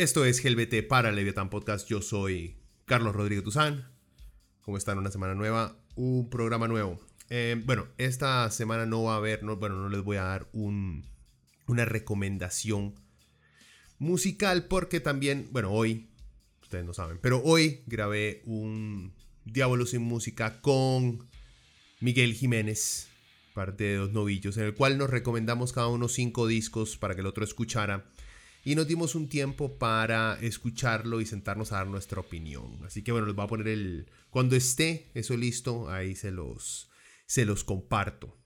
Esto es GLBT para Leviathan Podcast. Yo soy Carlos Rodríguez Tuzán. ¿Cómo están? Una semana nueva, un programa nuevo. Eh, bueno, esta semana no va a haber, no, bueno, no les voy a dar un, una recomendación musical porque también, bueno, hoy, ustedes no saben, pero hoy grabé un Diablo sin música con Miguel Jiménez, parte de Dos Novillos, en el cual nos recomendamos cada uno cinco discos para que el otro escuchara y nos dimos un tiempo para escucharlo y sentarnos a dar nuestra opinión. Así que bueno, les voy a poner el... Cuando esté eso listo, ahí se los, se los comparto.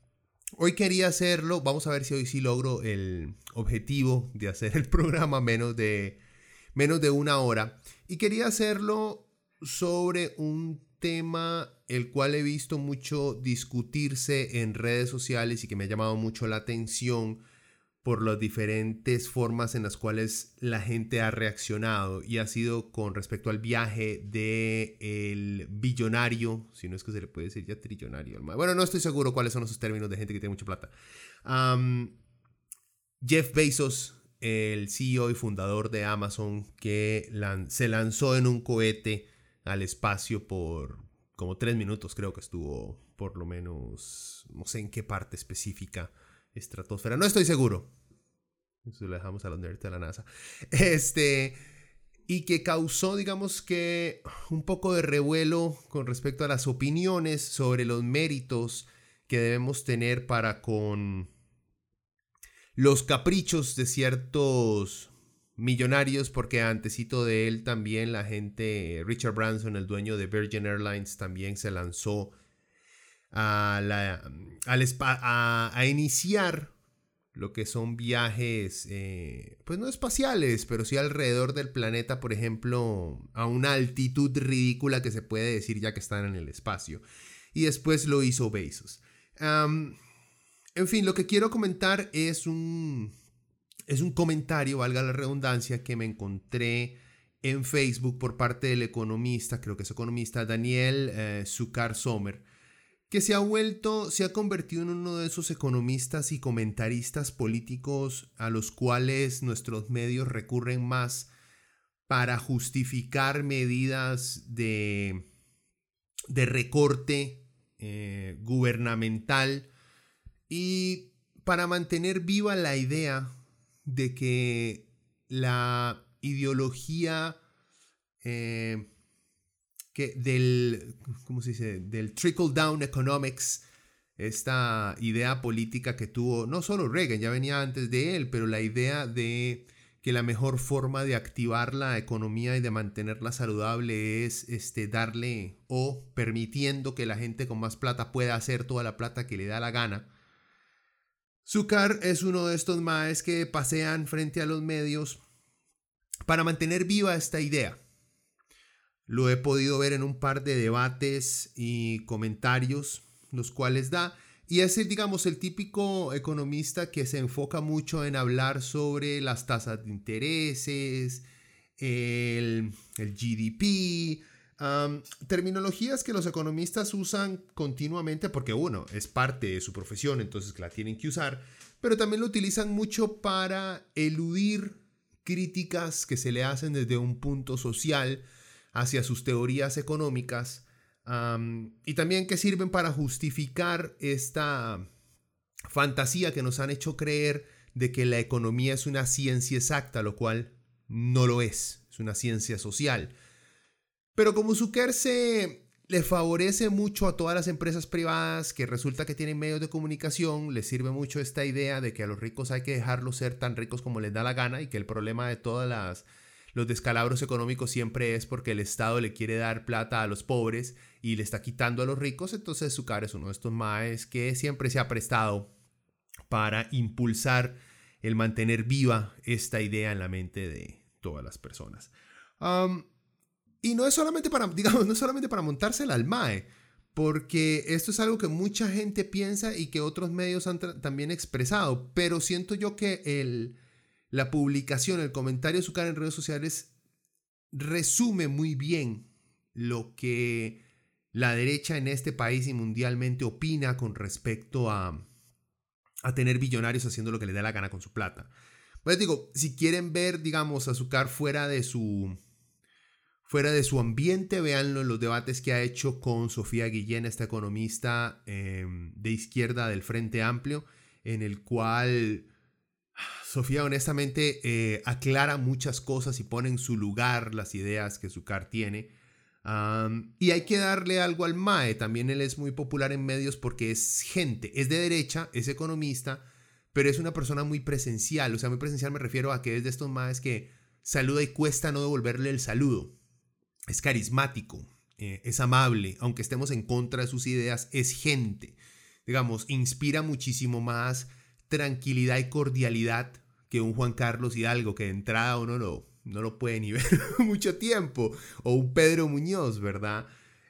Hoy quería hacerlo, vamos a ver si hoy sí logro el objetivo de hacer el programa menos de, menos de una hora. Y quería hacerlo sobre un tema el cual he visto mucho discutirse en redes sociales y que me ha llamado mucho la atención por las diferentes formas en las cuales la gente ha reaccionado y ha sido con respecto al viaje de el billonario, si no es que se le puede decir ya trillonario. Bueno, no estoy seguro cuáles son esos términos de gente que tiene mucha plata. Jeff Bezos, el CEO y fundador de Amazon, que se lanzó en un cohete al espacio por como tres minutos, creo que estuvo por lo menos, no sé en qué parte específica estratosfera. No estoy seguro. Eso lo dejamos a los nerds de la NASA. Este. Y que causó, digamos que, un poco de revuelo con respecto a las opiniones sobre los méritos que debemos tener para con los caprichos de ciertos millonarios, porque antesito de él también la gente, Richard Branson, el dueño de Virgin Airlines, también se lanzó a, la, a, a iniciar lo que son viajes, eh, pues no espaciales, pero sí alrededor del planeta, por ejemplo, a una altitud ridícula que se puede decir ya que están en el espacio. Y después lo hizo Bezos. en fin, lo que quiero comentar es un, es un comentario, valga la redundancia, que me encontré en Facebook por parte del economista, creo que es economista, Daniel eh, Sommer que se ha vuelto, se ha convertido en uno de esos economistas y comentaristas políticos a los cuales nuestros medios recurren más para justificar medidas de, de recorte eh, gubernamental y para mantener viva la idea de que la ideología eh, que del, ¿cómo se dice? Del trickle down economics, esta idea política que tuvo no solo Reagan, ya venía antes de él, pero la idea de que la mejor forma de activar la economía y de mantenerla saludable es este, darle o permitiendo que la gente con más plata pueda hacer toda la plata que le da la gana. Zucker es uno de estos maes que pasean frente a los medios para mantener viva esta idea. Lo he podido ver en un par de debates y comentarios, los cuales da. Y es, digamos, el típico economista que se enfoca mucho en hablar sobre las tasas de intereses, el, GDP, terminologías que los economistas usan continuamente porque uno es parte de su profesión, entonces la tienen que usar, pero también lo utilizan mucho para eludir críticas que se le hacen desde un punto social hacia sus teorías económicas y también que sirven para justificar esta fantasía que nos han hecho creer de que la economía es una ciencia exacta, lo cual no lo es, es una ciencia social. Pero como Zucker se le favorece mucho a todas las empresas privadas que resulta que tienen medios de comunicación, les sirve mucho esta idea de que a los ricos hay que dejarlos ser tan ricos como les da la gana y que el problema de todas las los descalabros económicos siempre es porque el Estado le quiere dar plata a los pobres y le está quitando a los ricos, entonces Zucar es uno de estos maes que siempre se ha prestado para impulsar el mantener viva esta idea en la mente de todas las personas. y no es solamente para, digamos, no es solamente para montársela al MAE, porque esto es algo que mucha gente piensa y que otros medios han también expresado, pero siento yo que el, la publicación, el comentario de cara en redes sociales resume muy bien lo que la derecha en este país y mundialmente opina con respecto a, a tener billonarios haciendo lo que le dé la gana con su plata. Pues digo, si quieren ver, digamos, Azúcar fuera de su fuera de su ambiente, véanlo en los debates que ha hecho con Sofía Guillén, esta economista em, de izquierda del Frente Amplio, en el cual Sofía honestamente eh, aclara muchas cosas y pone en su lugar las ideas que Zucar tiene. y hay que darle algo al MAE, también él es muy popular en medios porque es gente, es de derecha, es economista, pero es una persona muy presencial, o sea, muy presencial me refiero a que es de estos MAEs que saluda y cuesta no devolverle el saludo. Es carismático, eh, es amable, aunque estemos en contra de sus ideas, es gente. Digamos, inspira muchísimo más tranquilidad y cordialidad que un Juan Carlos Hidalgo, que de entrada uno no, no lo puede ni ver mucho tiempo, o un Pedro Muñoz, ¿verdad?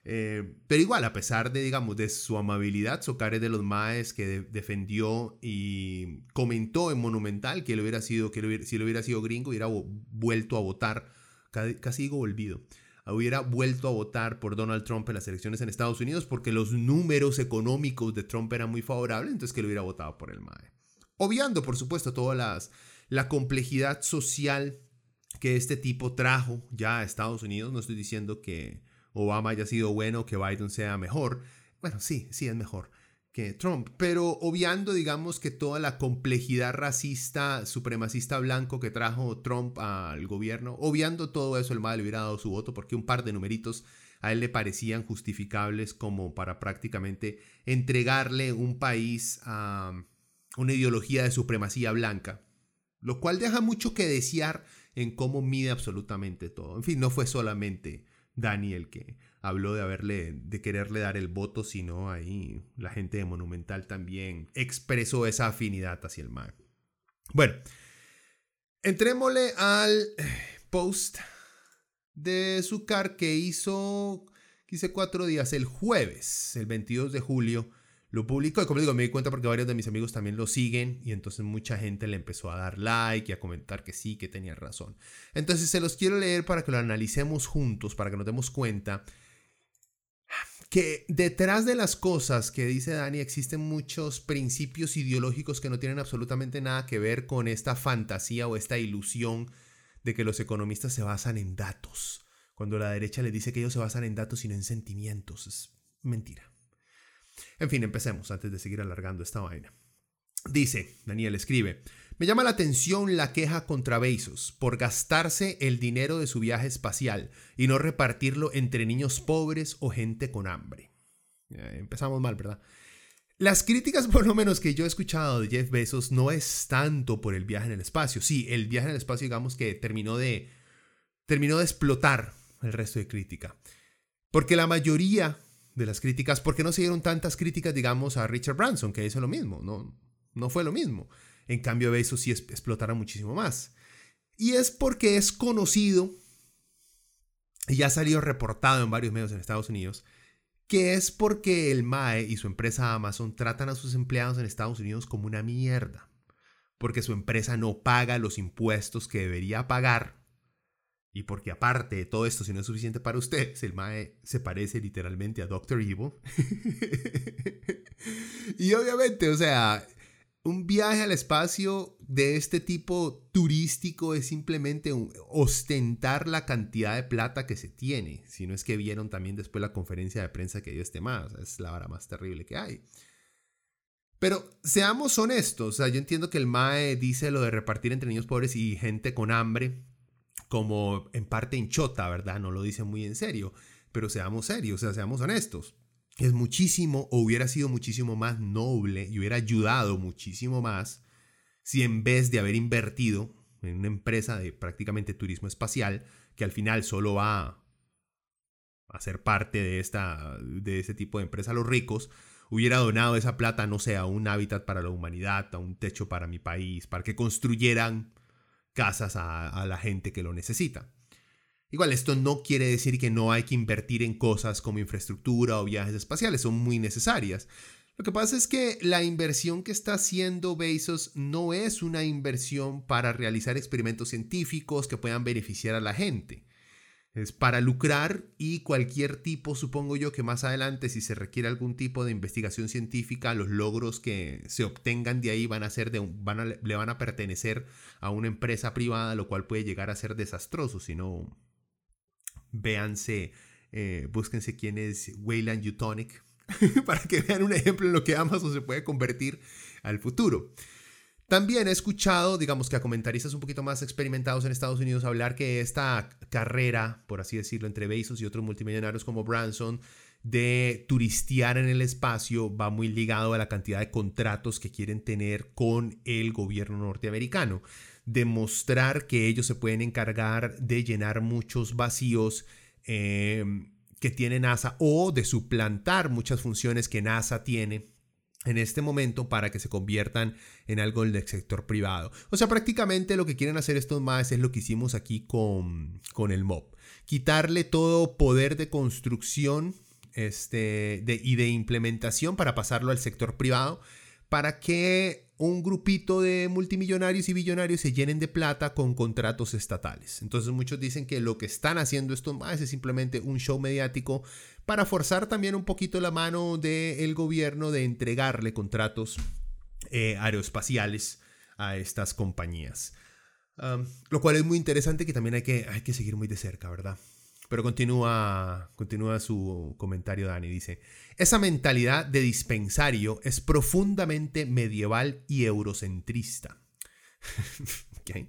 Eh, pero igual, a pesar de, digamos, de su amabilidad, Socar es de los maes que defendió y comentó en Monumental que, él hubiera sido, que si lo hubiera sido gringo, hubiera vuelto a votar, casi digo olvido, hubiera vuelto a votar por Donald Trump en las elecciones en Estados Unidos porque los números económicos de Trump eran muy favorables, entonces que él hubiera votado por el MAE. Obviando, por supuesto, todas las la complejidad social que este tipo trajo ya a Estados Unidos. No estoy diciendo que Obama haya sido bueno que Biden sea mejor. Bueno, sí, sí es mejor que Trump, pero obviando, digamos, que toda la complejidad racista, supremacista blanco que trajo Trump al gobierno, obviando todo eso, el mal le hubiera dado su voto porque un par de numeritos a él le parecían justificables como para prácticamente entregarle un país a una ideología de supremacía blanca lo cual deja mucho que desear en cómo mide absolutamente todo. En fin, no fue solamente Dani el que habló de haberle, de quererle dar el voto, sino ahí la gente de Monumental también expresó esa afinidad hacia el mar. Bueno, entrémosle al post de Zucar que hizo, quise cuatro días, el jueves, el 22 de julio, lo publicó y como digo, me di cuenta porque varios de mis amigos también lo siguen y entonces mucha gente le empezó a dar like y a comentar que sí, que tenía razón. Entonces se los quiero leer para que lo analicemos juntos, para que nos demos cuenta que detrás de las cosas que dice Dani existen muchos principios ideológicos que no tienen absolutamente nada que ver con esta fantasía o esta ilusión de que los economistas se basan en datos. Cuando la derecha le dice que ellos se basan en datos y no en sentimientos, es mentira. En fin, empecemos antes de seguir alargando esta vaina. Dice, Daniel escribe, me llama la atención la queja contra Bezos por gastarse el dinero de su viaje espacial y no repartirlo entre niños pobres o gente con hambre. empezamos mal, ¿verdad? Las críticas, por lo menos que yo he escuchado de Jeff Bezos, no es tanto por el viaje en el espacio. Sí, el viaje en el espacio, digamos que terminó de, terminó de explotar el resto de crítica. Porque la mayoría de las críticas, ¿por qué no se dieron tantas críticas, digamos, a Richard Branson, que hizo lo mismo? No, no fue lo mismo. En cambio, Bezos sí explotará muchísimo más. Y es porque es conocido, y ya ha salido reportado en varios medios en Estados Unidos, que es porque el MAE y su empresa Amazon tratan a sus empleados en Estados Unidos como una mierda. Porque su empresa no paga los impuestos que debería pagar y porque aparte de todo esto, si no es suficiente para usted, el Mae se parece literalmente a Doctor Evil. y obviamente, o sea, un viaje al espacio de este tipo turístico es simplemente ostentar la cantidad de plata que se tiene. Si no es que vieron también después la conferencia de prensa que dio este más. Es la vara más terrible que hay. Pero seamos honestos, o sea, yo entiendo que el MAE dice lo de repartir entre niños pobres y gente con hambre, como en parte hinchota, ¿verdad? No lo dice muy en serio. pero seamos serios, o sea, seamos honestos. Es muchísimo o hubiera sido muchísimo más noble y hubiera ayudado muchísimo más si en vez de haber invertido en una empresa de prácticamente turismo espacial, que al final solo va a ser parte de, esta, de este tipo de empresa los ricos, hubiera donado esa plata, no sé, a un hábitat para la humanidad, a un techo para mi país, para que construyeran casas a, la gente que lo necesita. Igual, esto no quiere decir que no hay que invertir en cosas como infraestructura o viajes espaciales, son muy necesarias. Lo que pasa es que la inversión que está haciendo Bezos no es una inversión para realizar experimentos científicos que puedan beneficiar a la gente. Es para lucrar y cualquier tipo, supongo yo, que más adelante, si se requiere algún tipo de investigación científica, los logros que se obtengan de ahí van a ser de van le van a pertenecer a una empresa privada, lo cual puede llegar a ser desastroso. Si no, véanse, eh, búsquense quién es Wayland Utonic para que vean un ejemplo en lo que Amazon se puede convertir al futuro. También he escuchado, digamos que a comentaristas un poquito más experimentados en Estados Unidos hablar que esta carrera, por así decirlo, entre Bezos y otros multimillonarios como Branson, de turistear en el espacio va muy ligado a la cantidad de contratos que quieren tener con el gobierno norteamericano. Demostrar que ellos se pueden encargar de llenar muchos vacíos em, que tiene NASA o de suplantar muchas funciones que NASA tiene en este momento para que se conviertan en algo del sector privado. O sea, prácticamente lo que quieren hacer estos más es lo que hicimos aquí con, con el MOB. Quitarle todo poder de construcción este, de, y de implementación para pasarlo al sector privado para que un grupito de multimillonarios y billonarios se llenen de plata con contratos estatales. Entonces muchos dicen que lo que están haciendo estos más es simplemente un show mediático para forzar también un poquito la mano del gobierno de entregarle contratos eh, aeroespaciales a estas compañías. lo cual es muy interesante que también hay que, hay que seguir muy de cerca, ¿verdad? Pero continúa, continúa su comentario Dani, dice, esa mentalidad de dispensario es profundamente medieval y eurocentrista.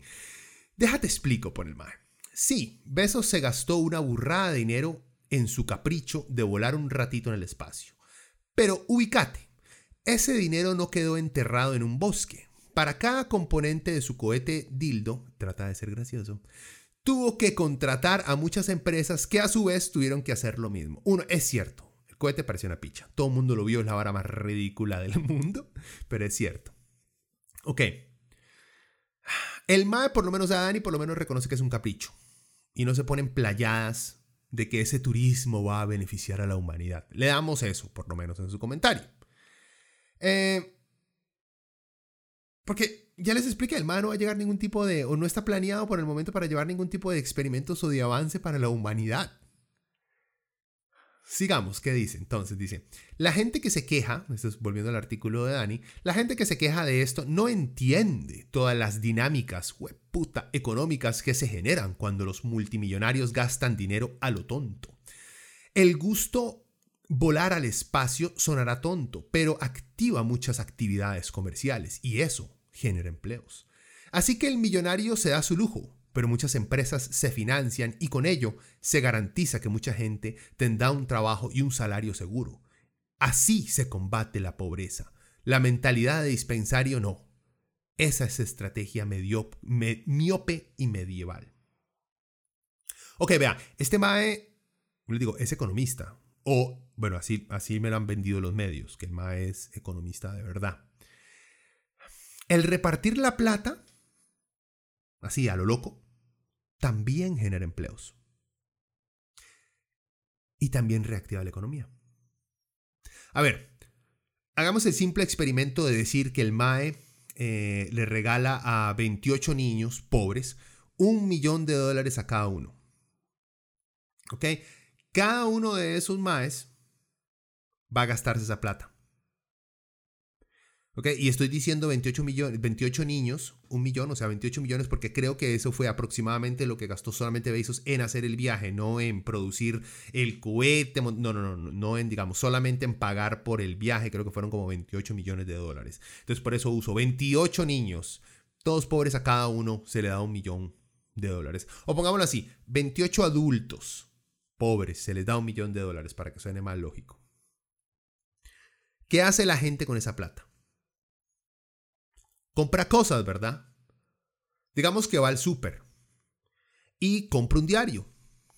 Déjate explico, por el mar. Sí, Besos se gastó una burrada de dinero en su capricho de volar un ratito en el espacio. Pero ubicate, ese dinero no quedó enterrado en un bosque. Para cada componente de su cohete dildo, trata de ser gracioso, tuvo que contratar a muchas empresas que a su vez tuvieron que hacer lo mismo. Uno, es cierto, el cohete parecía una picha. Todo el mundo lo vio, es la vara más ridícula del mundo, pero es cierto. Ok. El MAE, por lo menos a Dani, por lo menos reconoce que es un capricho. Y no se ponen playadas de que ese turismo va a beneficiar a la humanidad. Le damos eso, por lo menos en su comentario. Eh, porque ya les expliqué, el MA no va a llegar ningún tipo de, o no está planeado por el momento para llevar ningún tipo de experimentos o de avance para la humanidad. Sigamos, ¿qué dice? Entonces dice, la gente que se queja, esto es volviendo al artículo de Dani, la gente que se queja de esto no entiende todas las dinámicas puta, económicas que se generan cuando los multimillonarios gastan dinero a lo tonto. El gusto volar al espacio sonará tonto, pero activa muchas actividades comerciales y eso genera empleos. Así que el millonario se da su lujo, pero muchas empresas se financian y con ello se garantiza que mucha gente tendrá un trabajo y un salario seguro. Así se combate la pobreza. La mentalidad de dispensario no. Esa es estrategia miope y medieval. Ok, vea, este Mae, le digo, es economista. O, bueno, así, así me lo han vendido los medios, que el Mae es economista de verdad. El repartir la plata, así a lo loco, también genera empleos. Y también reactiva la economía. A ver, hagamos el simple experimento de decir que el MAE eh, le regala a 28 niños pobres un millón de dólares a cada uno. ¿Ok? Cada uno de esos MAES va a gastarse esa plata. Y estoy diciendo 28, millones, 28 niños, un millón, o sea, 28 millones, porque creo que eso fue aproximadamente lo que gastó solamente Bezos en hacer el viaje, no en producir el cohete, no, no, no, no en, digamos, solamente en pagar por el viaje, creo que fueron como 28 millones de dólares. Entonces, por eso uso 28 niños, todos pobres a cada uno se le da un millón de dólares. O pongámoslo así, 28 adultos, pobres se les da un millón de dólares para que suene más lógico. ¿Qué hace la gente con esa plata? Compra cosas, ¿verdad? Digamos que va al súper y compra un diario.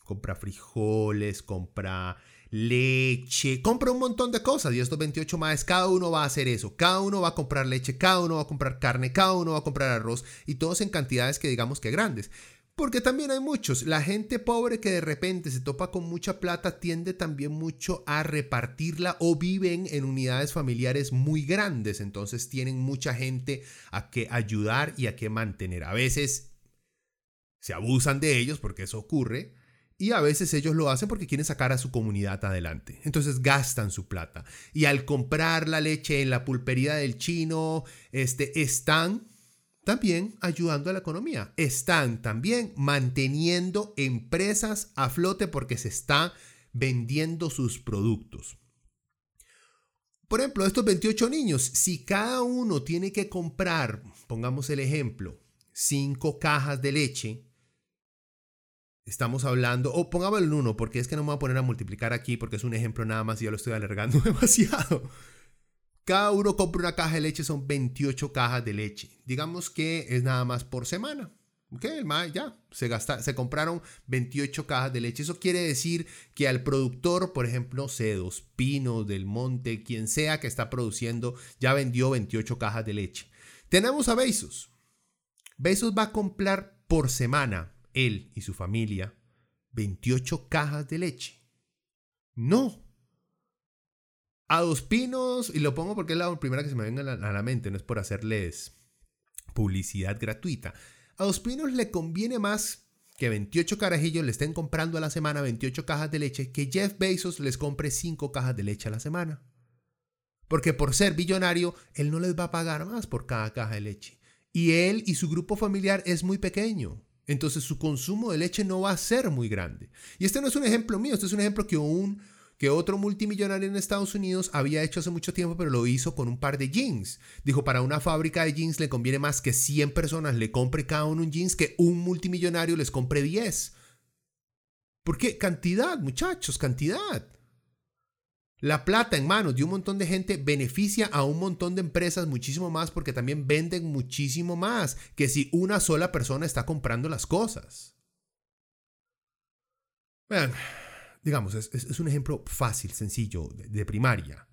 Compra frijoles, compra leche, compra un montón de cosas y estos 28 más, cada uno va a hacer eso, cada uno va a comprar leche, cada uno va a comprar carne, cada uno va a comprar arroz y todos en cantidades que digamos que grandes. Porque también hay muchos. La gente pobre que de repente se topa con mucha plata tiende también mucho a repartirla o viven en unidades familiares muy grandes. Entonces tienen mucha gente a que ayudar y a que mantener. A veces se abusan de ellos porque eso ocurre. Y a veces ellos lo hacen porque quieren sacar a su comunidad adelante. Entonces gastan su plata. Y al comprar la leche en la pulpería del chino, este, están también ayudando a la economía. Están también manteniendo empresas a flote porque se están vendiendo sus productos. Por ejemplo, estos 28 niños, si cada uno tiene que comprar, pongamos el ejemplo, 5 cajas de leche, estamos hablando, o pongámoslo en uno, porque es que no me voy a poner a multiplicar aquí porque es un ejemplo nada más y ya lo estoy alargando demasiado. Cada uno compra una caja de leche, son 28 cajas de leche. Digamos que es nada más por semana. Ok, el ya se, se compraron 28 cajas de leche. Eso quiere decir que al productor, por ejemplo, Cedos, Pino, Del Monte, quien sea que está produciendo, ya vendió 28 cajas de leche. Tenemos a Bezos. Bezos va a comprar por semana, él y su familia, 28 cajas de leche. No, a Dos Pinos, y lo pongo porque es la primera que se me venga a la, mente, no es por hacerles publicidad gratuita. A Dos Pinos le conviene más que 28 carajillos le estén comprando a la semana 28 cajas de leche que Jeff Bezos les compre 5 cajas de leche a la semana. Porque por ser billonario, él no les va a pagar más por cada caja de leche. Y él y su grupo familiar es muy pequeño. Entonces su consumo de leche no va a ser muy grande. Y este no es un ejemplo mío, este es un ejemplo que un que otro multimillonario en Estados Unidos había hecho hace mucho tiempo, pero lo hizo con un par de jeans. Dijo, para una fábrica de jeans le conviene más que 100 personas le compre cada uno un jeans que un multimillonario les compre 10. ¿Por qué? Cantidad, muchachos, cantidad. La plata en manos de un montón de gente beneficia a un montón de empresas muchísimo más porque también venden muchísimo más que si una sola persona está comprando las cosas. Vean, digamos, es, un ejemplo fácil, sencillo, de, primaria.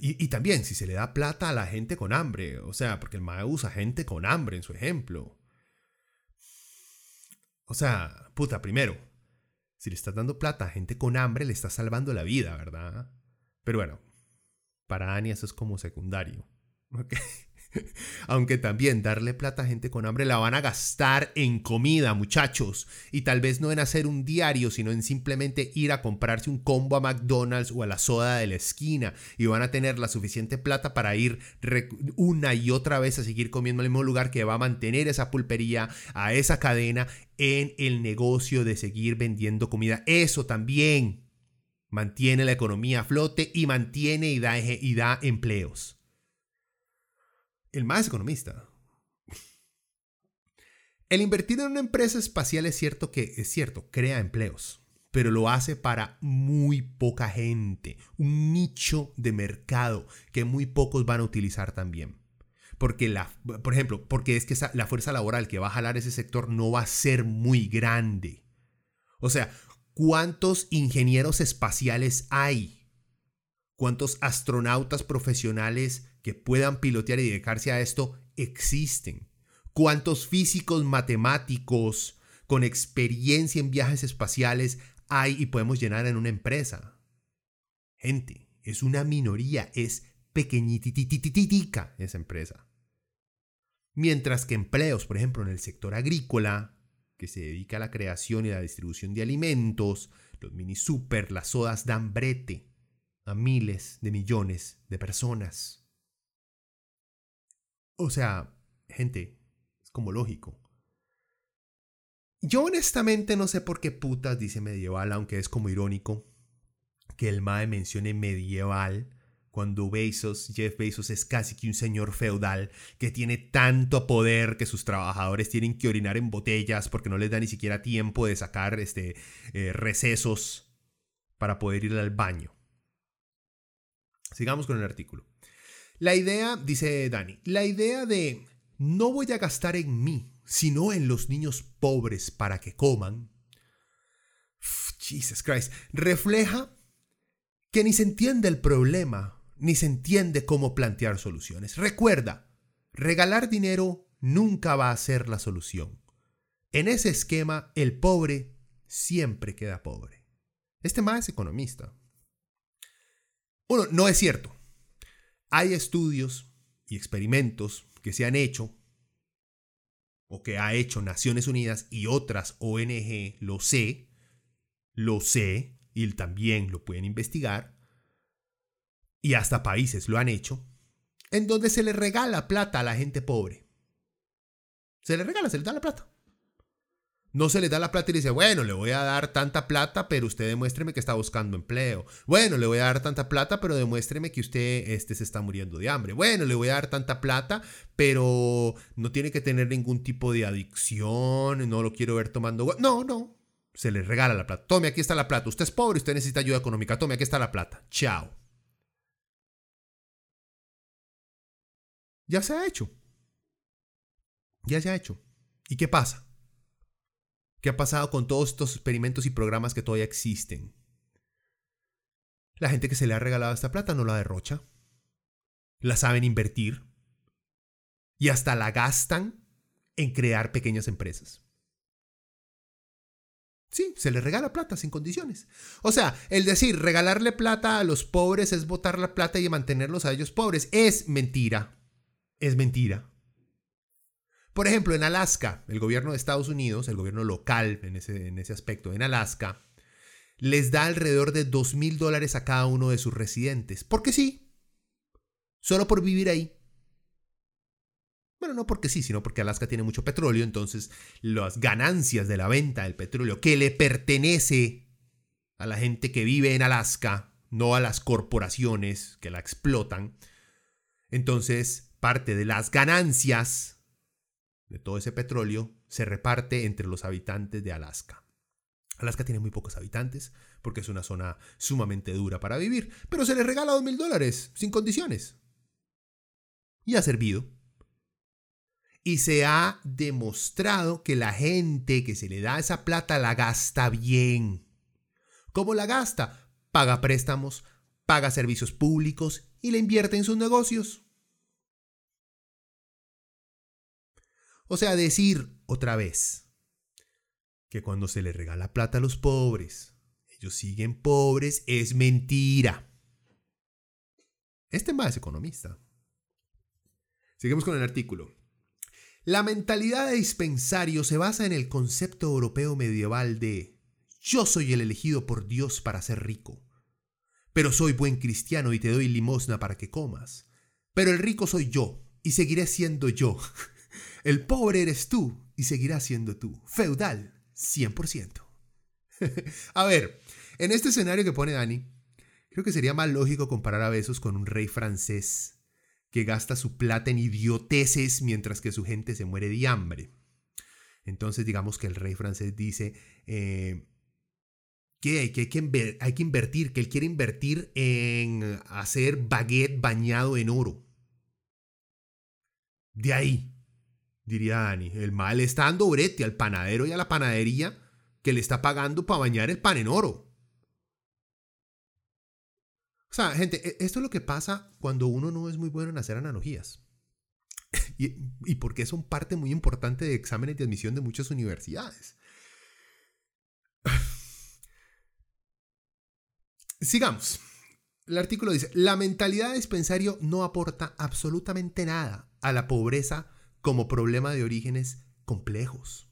Y, también, si se le da plata a la gente con hambre, o sea, porque el MAE usa gente con hambre en su ejemplo. O sea, puta, primero, si le estás dando plata a gente con hambre, le estás salvando la vida, ¿verdad? Pero bueno, para Ania eso es como secundario. ¿ok? Aunque también darle plata a gente con hambre la van a gastar en comida, muchachos. Y tal vez no en hacer un diario, sino en simplemente ir a comprarse un combo a McDonald's o a la soda de la esquina. Y van a tener la suficiente plata para ir una y otra vez a seguir comiendo en el mismo lugar que va a mantener esa pulpería, a esa cadena, en el negocio de seguir vendiendo comida. Eso también mantiene la economía a flote y mantiene y da, empleos el más economista. El invertir en una empresa espacial es cierto que es cierto, crea empleos, pero lo hace para muy poca gente, un nicho de mercado que muy pocos van a utilizar también. Porque la, por ejemplo, porque es que la fuerza laboral que va a jalar ese sector no va a ser muy grande. O sea, ¿cuántos ingenieros espaciales hay? ¿Cuántos astronautas profesionales que puedan pilotear y dedicarse a esto existen. ¿Cuántos físicos matemáticos con experiencia en viajes espaciales hay y podemos llenar en una empresa? Gente, es una minoría, es pequeñititititica esa empresa. Mientras que empleos, por ejemplo, en el sector agrícola, que se dedica a la creación y la distribución de alimentos, los mini super, las sodas dan brete a miles de millones de personas. O sea, gente, es como lógico. Yo honestamente no sé por qué putas dice medieval, aunque es como irónico que el Mae mencione medieval cuando Bezos, Jeff Bezos es casi que un señor feudal que tiene tanto poder que sus trabajadores tienen que orinar en botellas porque no les da ni siquiera tiempo de sacar este, eh, recesos para poder ir al baño. Sigamos con el artículo. La idea, dice Dani, la idea de no voy a gastar en mí, sino en los niños pobres para que coman. Jesus Christ, refleja que ni se entiende el problema ni se entiende cómo plantear soluciones. Recuerda, regalar dinero nunca va a ser la solución. En ese esquema, el pobre siempre queda pobre. Este más es economista. Bueno, no es cierto. Hay estudios y experimentos que se han hecho o que ha hecho Naciones Unidas y otras ONG, lo sé, lo sé, y también lo pueden investigar, y hasta países lo han hecho, en donde se le regala plata a la gente pobre. Se le regala, se le da la plata. No se le da la plata y le dice, bueno, le voy a dar tanta plata, pero usted demuéstreme que está buscando empleo. Bueno, le voy a dar tanta plata, pero demuéstreme que usted este, se está muriendo de hambre. Bueno, le voy a dar tanta plata, pero no tiene que tener ningún tipo de adicción, no lo quiero ver tomando... No, no. Se le regala la plata. Tome, aquí está la plata. Usted es pobre, usted necesita ayuda económica. Tome, aquí está la plata. Chao. Ya se ha hecho. Ya se ha hecho. ¿Y qué pasa? ¿Qué ha pasado con todos estos experimentos y programas que todavía existen? La gente que se le ha regalado esta plata no la derrocha. La saben invertir. Y hasta la gastan en crear pequeñas empresas. Sí, se le regala plata sin condiciones. O sea, el decir regalarle plata a los pobres es botar la plata y mantenerlos a ellos pobres es mentira es mentira. Por ejemplo, en Alaska, el gobierno de Estados Unidos, el gobierno local en ese, en ese aspecto, en Alaska, les da alrededor de 2 mil dólares a cada uno de sus residentes. Porque sí. Solo por vivir ahí. Bueno, no porque sí, sino porque Alaska tiene mucho petróleo, entonces las ganancias de la venta del petróleo que le pertenece a la gente que vive en Alaska, no a las corporaciones que la explotan, entonces parte de las ganancias de todo ese petróleo se reparte entre los habitantes de Alaska. Alaska tiene muy pocos habitantes porque es una zona sumamente dura para vivir, pero se les regala dos mil dólares sin condiciones. Y ha servido. Y se ha demostrado que la gente que se le da esa plata la gasta bien. ¿Cómo la gasta? Paga préstamos, paga servicios públicos y la invierte en sus negocios. O sea, decir otra vez que cuando se le regala plata a los pobres, ellos siguen pobres, es mentira. Este más es economista. Seguimos con el artículo. La mentalidad de dispensario se basa en el concepto europeo medieval de yo soy el elegido por Dios para ser rico, pero soy buen cristiano y te doy limosna para que comas. Pero el rico soy yo y seguiré siendo yo. El pobre eres tú y seguirás siendo tú. Feudal, 100%. a ver, en este escenario que pone Dani, creo que sería más lógico comparar a Besos con un rey francés que gasta su plata en idioteces mientras que su gente se muere de hambre. Entonces digamos que el rey francés dice eh, que, hay que, hay que invertir, que él quiere invertir en hacer baguette bañado en oro. De ahí, diría Dani. El mal está dando brete al panadero y a la panadería que le está pagando para bañar el pan en oro. O sea, gente, e, esto es lo que pasa cuando uno no es muy bueno en hacer analogías. y, y porque son parte muy importante de exámenes de admisión de muchas universidades. Sigamos. El artículo dice, la mentalidad de dispensario no aporta absolutamente nada a la pobreza como problema de orígenes complejos.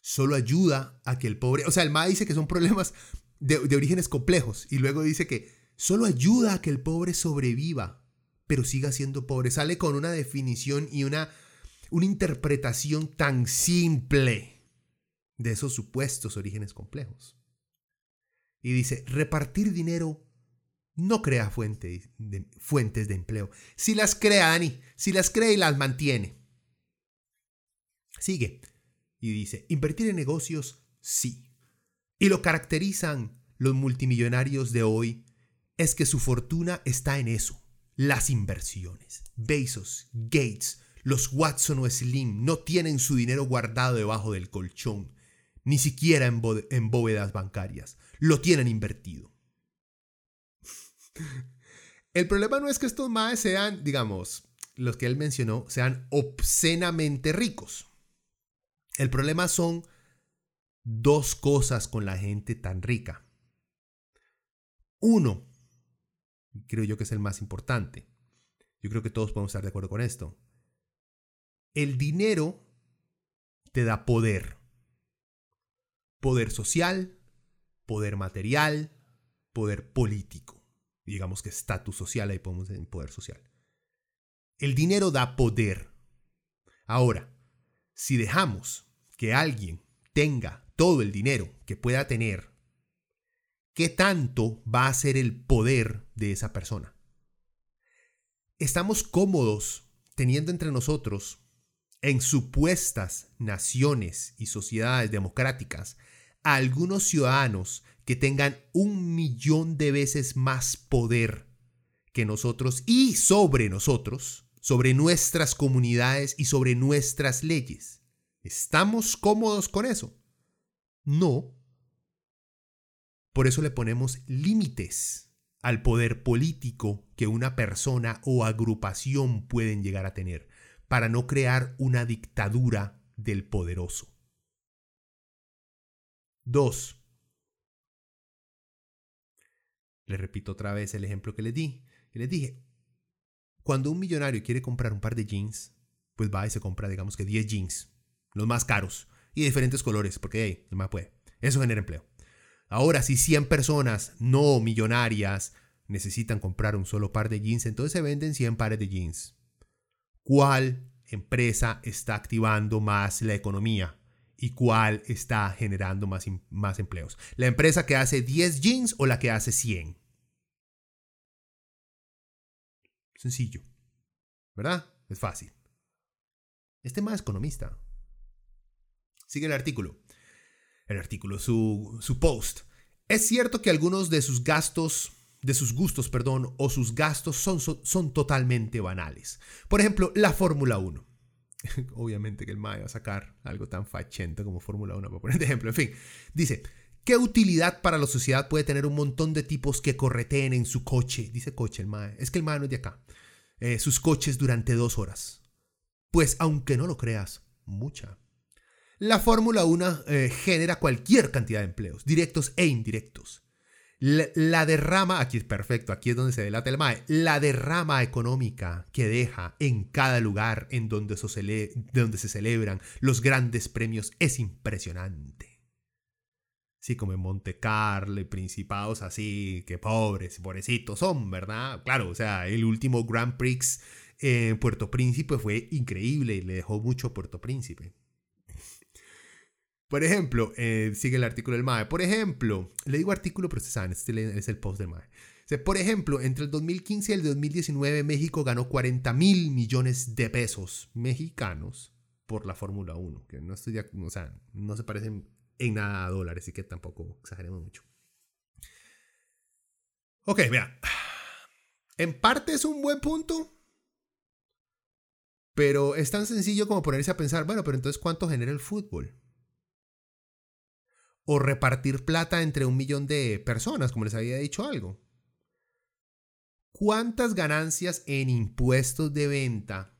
Solo ayuda a que el pobre, o sea, el MA dice que son problemas de, orígenes complejos y luego dice que solo ayuda a que el pobre sobreviva, pero siga siendo pobre. Sale con una definición y una, una interpretación tan simple de esos supuestos orígenes complejos. Y dice, repartir dinero no crea fuentes de, fuentes de empleo. Si las crea, Dani, si las crea y las mantiene. Sigue y dice, invertir en negocios, sí. Y lo caracterizan los multimillonarios de hoy es que su fortuna está en eso, las inversiones. Bezos, Gates, los Watson o Slim no tienen su dinero guardado debajo del colchón, ni siquiera en, bóvedas bancarias. Lo tienen invertido. El problema no es que estos maes sean, digamos, los que él mencionó, sean obscenamente ricos. El problema son dos cosas con la gente tan rica. Uno, creo yo que es el más importante. Yo creo que todos podemos estar de acuerdo con esto. El dinero te da poder. Poder social, poder material, poder político. Digamos que estatus social, ahí podemos en poder social. El dinero da poder. Ahora, si dejamos que alguien tenga todo el dinero que pueda tener, ¿qué tanto va a ser el poder de esa persona? Estamos cómodos teniendo entre nosotros, en supuestas naciones y sociedades democráticas, a algunos ciudadanos que tengan un millón de veces más poder que nosotros y sobre nosotros, sobre nuestras comunidades y sobre nuestras leyes. ¿Estamos cómodos con eso? No. Por eso le ponemos límites al poder político que una persona o agrupación pueden llegar a tener, para no crear una dictadura del poderoso. 2. Le repito otra vez el ejemplo que les di. Y les dije, cuando un millonario quiere comprar un par de jeans, pues va y se compra, digamos que 10 jeans los más caros y de diferentes colores, porque hey, no más puede. Eso genera empleo. Ahora, si 100 personas no millonarias necesitan comprar un solo par de jeans, entonces se venden 100 pares de jeans. ¿Cuál empresa está activando más la economía? ¿Y cuál está generando más, más empleos? ¿La empresa que hace 10 jeans o la que hace 100? Sencillo. ¿Verdad? Es fácil. Este más economista. Sigue el artículo. El artículo, su, su post. Es cierto que algunos de sus gastos, de sus gustos, perdón, o sus gastos son, son, totalmente banales. Por ejemplo, la Fórmula 1. Obviamente que el MAE va a sacar algo tan fachento como Fórmula 1, para poner de ejemplo. En fin, dice, ¿qué utilidad para la sociedad puede tener un montón de tipos que correteen en su coche? Dice coche el MAE. Es que el MAE no es de acá. Eh, sus coches durante dos horas. Pues aunque no lo creas, mucha. La Fórmula 1 eh, genera cualquier cantidad de empleos, directos e indirectos. La, derrama, aquí es perfecto, aquí es donde se delata el MAE, la derrama económica que deja en cada lugar en donde, se, donde se celebran los grandes premios es impresionante. Sí, como en Monte Carlo Principados así, que pobres, pobrecitos son, ¿verdad? Claro, o sea, el último Grand Prix en Puerto Príncipe fue increíble y le dejó mucho a Puerto Príncipe. Por ejemplo, eh, sigue el artículo del MAE. Por ejemplo, le digo artículo, pero ustedes saben, este es el post del MAE. por ejemplo, entre el 2015 y el 2019, México ganó 40 mil millones de pesos mexicanos por la Fórmula 1, que no, estoy, o sea, no se parecen en nada dólares, así que tampoco exageremos mucho. Ok, vea. En parte es un buen punto, pero es tan sencillo como ponerse a pensar, bueno, pero entonces ¿cuánto genera el fútbol? o repartir plata entre un millón de personas, como les había dicho algo. ¿Cuántas ganancias en impuestos de venta,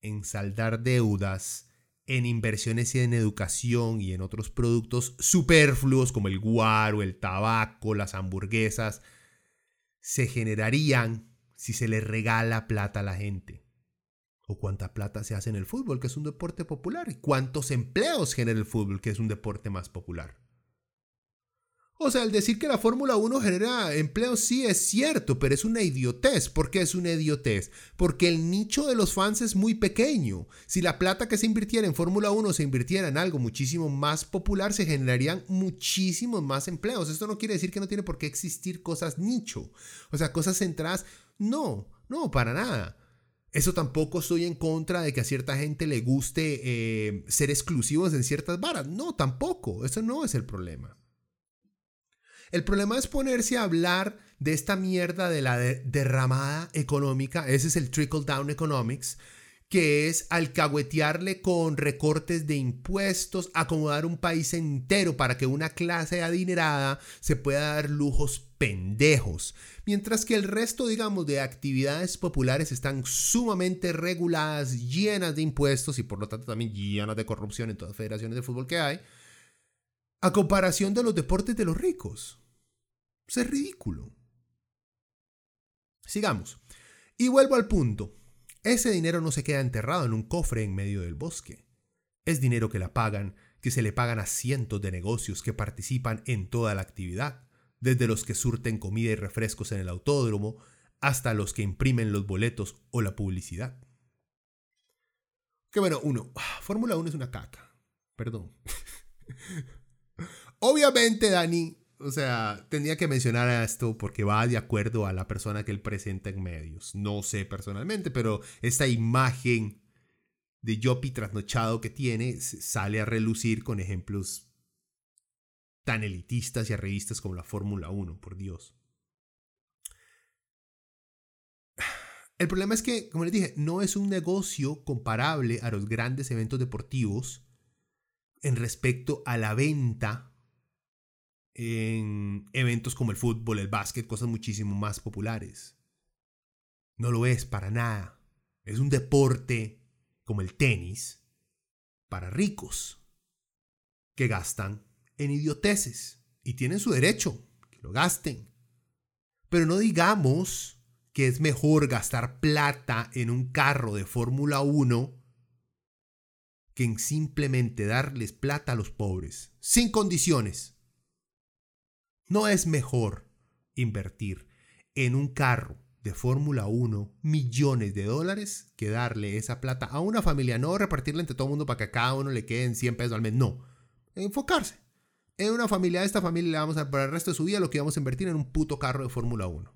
en saldar deudas, en inversiones y en educación y en otros productos superfluos como el guaro, el tabaco, las hamburguesas, se generarían si se le regala plata a la gente? ¿O cuánta plata se hace en el fútbol, que es un deporte popular? ¿Y cuántos empleos genera el fútbol, que es un deporte más popular? O sea, el decir que la Fórmula 1 genera empleo sí es cierto, pero es una idiotez. ¿Por qué es una idiotez? Porque el nicho de los fans es muy pequeño. Si la plata que se invirtiera en Fórmula 1 se invirtiera en algo muchísimo más popular, se generarían muchísimos más empleos. Esto no quiere decir que no tiene por qué existir cosas nicho. O sea, cosas centradas. No, no, para nada. Eso tampoco estoy en contra de que a cierta gente le guste eh, ser exclusivos en ciertas varas. No, tampoco. Eso no es el problema. El problema es ponerse a hablar de esta mierda de la derramada económica, ese es el trickle down economics, que es alcahuetearle con recortes de impuestos, acomodar un país entero para que una clase adinerada se pueda dar lujos pendejos, mientras que el resto, digamos, de actividades populares están sumamente reguladas, llenas de impuestos y por lo tanto también llenas de corrupción en todas las federaciones de fútbol que hay, a comparación de los deportes de los ricos. Es ridículo. Sigamos. Y vuelvo al punto. Ese dinero no se queda enterrado en un cofre en medio del bosque. Es dinero que la pagan, que se le pagan a cientos de negocios que participan en toda la actividad, desde los que surten comida y refrescos en el autódromo hasta los que imprimen los boletos o la publicidad. Que bueno, uno, Fórmula 1 es una caca. Perdón. Obviamente, Dani, o sea, tenía que mencionar esto porque va de acuerdo a la persona que él presenta en medios. No sé personalmente, pero esta imagen de Yopi trasnochado que tiene sale a relucir con ejemplos tan elitistas y revistas como la Fórmula 1, por Dios. El problema es que, como les dije, no es un negocio comparable a los grandes eventos deportivos en respecto a la venta en eventos como el fútbol, el básquet, cosas muchísimo más populares. No lo es para nada. Es un deporte como el tenis para ricos que gastan en idioteces y tienen su derecho, que lo gasten. Pero no digamos que es mejor gastar plata en un carro de Fórmula 1 que en simplemente darles plata a los pobres, sin condiciones. ¿No es mejor invertir en un carro de Fórmula 1 millones de dólares que darle esa plata a una familia? No repartirla entre todo el mundo para que a cada uno le queden 100 pesos al mes. No. Enfocarse. En una familia, a esta familia le vamos a para el resto de su vida lo que vamos a invertir en un puto carro de Fórmula 1.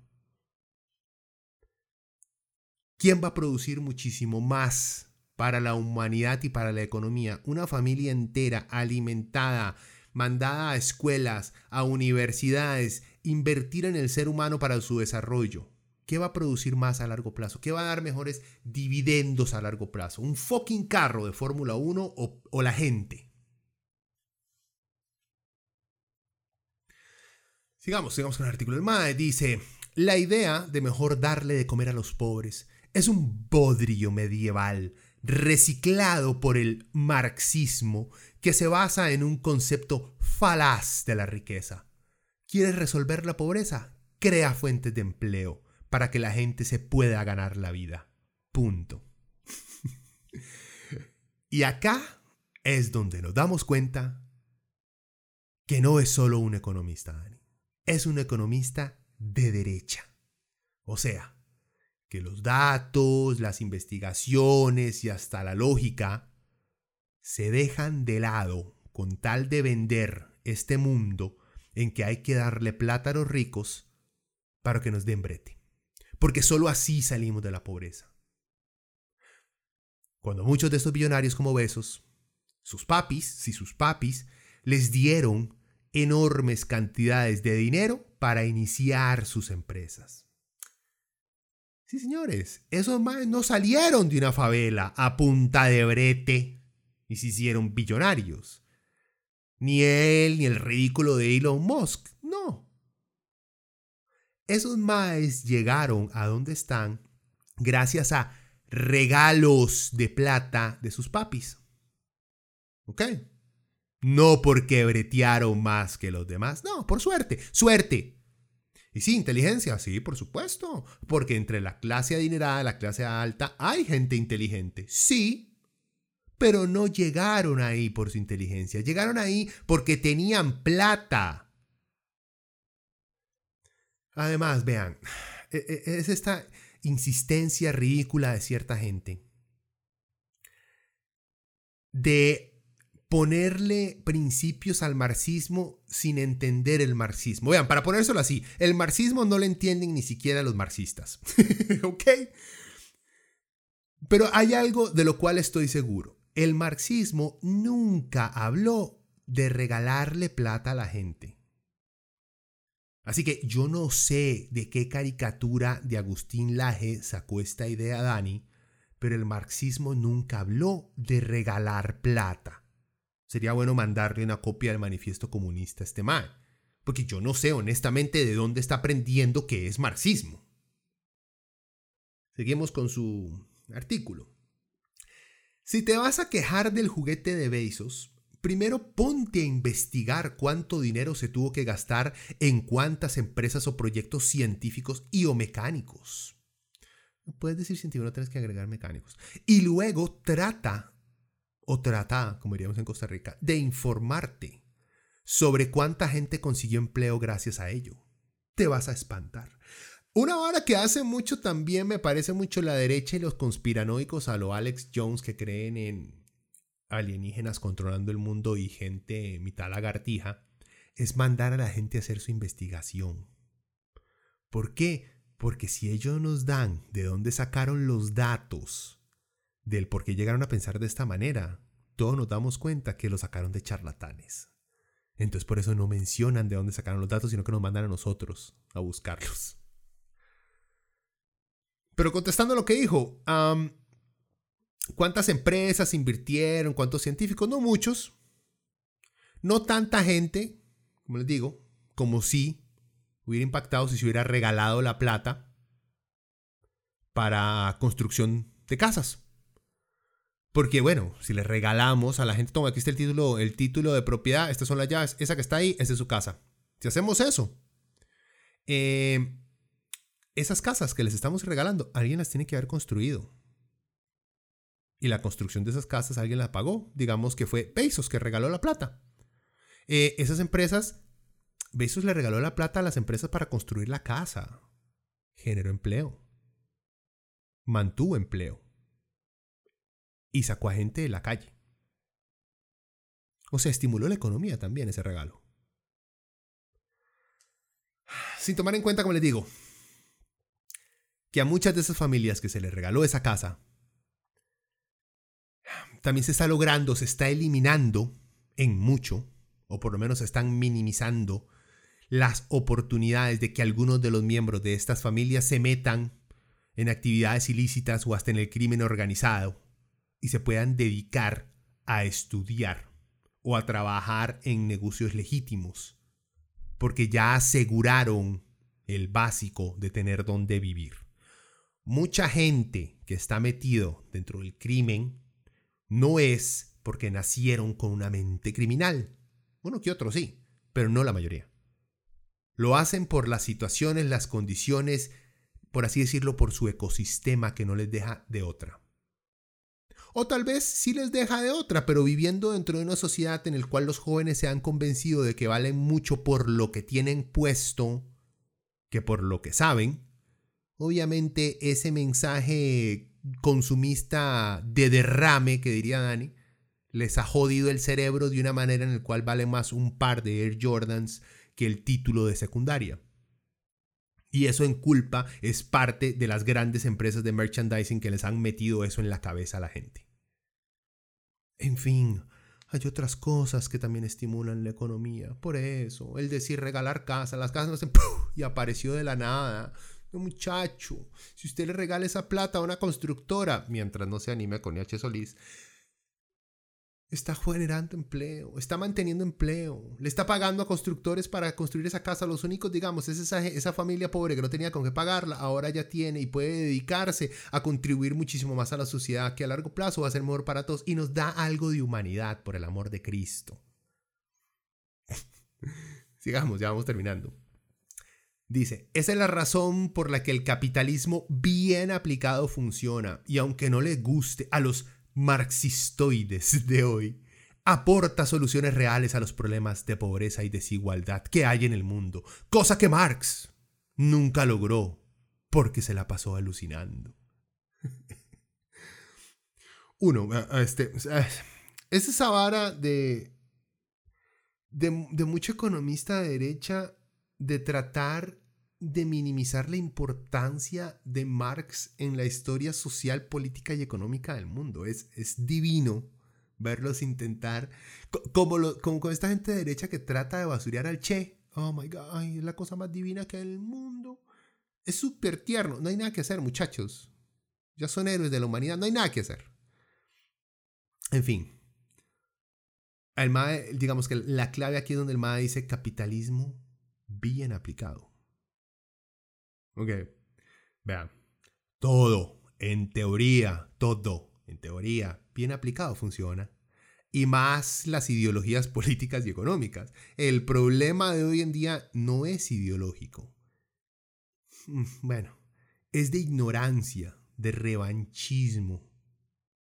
¿Quién va a producir muchísimo más para la humanidad y para la economía? Una familia entera alimentada mandada a escuelas, a universidades, invertir en el ser humano para su desarrollo. ¿Qué va a producir más a largo plazo? ¿Qué va a dar mejores dividendos a largo plazo? ¿Un fucking carro de Fórmula 1 o, la gente? Sigamos, sigamos con el artículo. El MAE dice, la idea de mejor darle de comer a los pobres es un bodrio medieval reciclado por el marxismo que se basa en un concepto falaz de la riqueza. ¿Quieres resolver la pobreza? Crea fuentes de empleo para que la gente se pueda ganar la vida. Punto. y acá es donde nos damos cuenta que no es solo un economista, Dani. Es un economista de derecha. O sea, que los datos, las investigaciones y hasta la lógica se dejan de lado con tal de vender este mundo en que hay que darle plata a los ricos para que nos den brete. Porque sólo así salimos de la pobreza. Cuando muchos de estos billonarios como Besos, sus papis, si sus papis, les dieron enormes cantidades de dinero para iniciar sus empresas. Sí, señores, esos más no salieron de una favela a punta de brete y se hicieron billonarios. Ni él, ni el ridículo de Elon Musk, no. Esos maes llegaron a donde están gracias a regalos de plata de sus papis. ¿Ok? No porque bretearon más que los demás, no, por suerte, suerte. Y sí, inteligencia, sí, por supuesto, porque entre la clase adinerada y la clase alta hay gente inteligente, sí, pero no llegaron ahí por su inteligencia, llegaron ahí porque tenían plata. Además, vean, e, e, es esta insistencia ridícula de cierta gente de ponerle principios al marxismo sin entender el marxismo. Vean, para ponérselo así, el marxismo no lo entienden ni siquiera los marxistas. ¿Ok? Pero hay algo de lo cual estoy seguro. El marxismo nunca habló de regalarle plata a la gente. Así que yo no sé de qué caricatura de Agustín Laje sacó esta idea Dani, pero el marxismo nunca habló de regalar plata. Sería bueno mandarle una copia del manifiesto comunista a este man, porque yo no sé honestamente de dónde está aprendiendo que es marxismo. Seguimos con su artículo. Si te vas a quejar del juguete de Bezos, primero ponte a investigar cuánto dinero se tuvo que gastar en cuántas empresas o proyectos científicos y o mecánicos. No puedes decir científico, no tienes que agregar mecánicos. Y luego trata, o trata, como diríamos en Costa Rica, de informarte sobre cuánta gente consiguió empleo gracias a ello. Te vas a espantar. Una hora que hace mucho también me parece mucho la derecha y los conspiranoicos a lo Alex Jones que creen en alienígenas controlando el mundo y gente mitad lagartija, es mandar a la gente a hacer su investigación. ¿Por qué? Porque si ellos nos dan de dónde sacaron los datos del por qué llegaron a pensar de esta manera, todos nos damos cuenta que lo sacaron de charlatanes. Entonces por eso no mencionan de dónde sacaron los datos, sino que nos mandan a nosotros a buscarlos. Pero contestando lo que dijo, ¿Cuántas empresas invirtieron? ¿Cuántos científicos? No muchos. No tanta gente, como les digo, como si hubiera impactado si se hubiera regalado la plata para construcción de casas. Porque bueno, si le regalamos a la gente, toma, aquí está el título, el título de propiedad, estas son las llaves, esa que está ahí, esa es su casa. Si hacemos eso, eh, esas casas que les estamos regalando, alguien las tiene que haber construido y la construcción de esas casas alguien la pagó. Digamos que fue Bezos que regaló la plata. Eh, esas empresas, Bezos le regaló la plata a las empresas para construir la casa. Generó empleo. Mantuvo empleo. Y sacó a gente de la calle. O sea, estimuló la economía también ese regalo. Sin tomar en cuenta, como les digo, que a muchas de esas familias que se les regaló esa casa, también se está logrando, se está eliminando en mucho, o por lo menos se están minimizando las oportunidades de que algunos de los miembros de estas familias se metan en actividades ilícitas o hasta en el crimen organizado y se puedan dedicar a estudiar o a trabajar en negocios legítimos, porque ya aseguraron el básico de tener donde vivir. Mucha gente que está metido dentro del crimen no es porque nacieron con una mente criminal. Uno que otro sí, pero no la mayoría. Lo hacen por las situaciones, las condiciones, por así decirlo, por su ecosistema que no les deja de otra. O tal vez sí les deja de otra, pero viviendo dentro de una sociedad en la cual los jóvenes se han convencido de que valen mucho por lo que tienen puesto que por lo que saben, obviamente ese mensaje consumista de derrame, que diría Dani, les ha jodido el cerebro de una manera en la cual vale más un par de Air Jordans que el título de secundaria. Y eso en culpa es parte de las grandes empresas de merchandising que les han metido eso en la cabeza a la gente. En fin, hay otras cosas que también estimulan la economía. Por eso, el decir regalar casa, las casas no se... y apareció de la nada muchacho, si usted le regala esa plata a una constructora, mientras no se anime con H. Solís, está generando empleo, está manteniendo empleo, le está pagando a constructores para construir esa casa. Los únicos, digamos, es esa, esa familia pobre que no tenía con qué pagarla, ahora ya tiene y puede dedicarse a contribuir muchísimo más a la sociedad que a largo plazo va a ser mejor para todos y nos da algo de humanidad por el amor de Cristo. Sigamos, ya vamos terminando. Dice, esa es la razón por la que el capitalismo bien aplicado funciona y aunque no le guste a los marxistoides de hoy, aporta soluciones reales a los problemas de pobreza y desigualdad que hay en el mundo, cosa que Marx nunca logró porque se la pasó alucinando. Uno, este, es esa vara de, de, de mucho economista de derecha de tratar de minimizar la importancia de Marx en la historia social, política y económica del mundo. Es, es divino verlos intentar, como, lo, como con esta gente de derecha que trata de basurear al Che. Oh my God, es la cosa más divina que el mundo. Es súper tierno. No hay nada que hacer, muchachos. Ya son héroes de la humanidad, no hay nada que hacer. En fin. El MAE, digamos que la clave aquí es donde el MAE dice capitalismo bien aplicado. Ok. Vean. Todo, en teoría, todo, en teoría, bien aplicado funciona. Y más las ideologías políticas y económicas. El problema de hoy en día no es ideológico. Mm, bueno, es de ignorancia, de revanchismo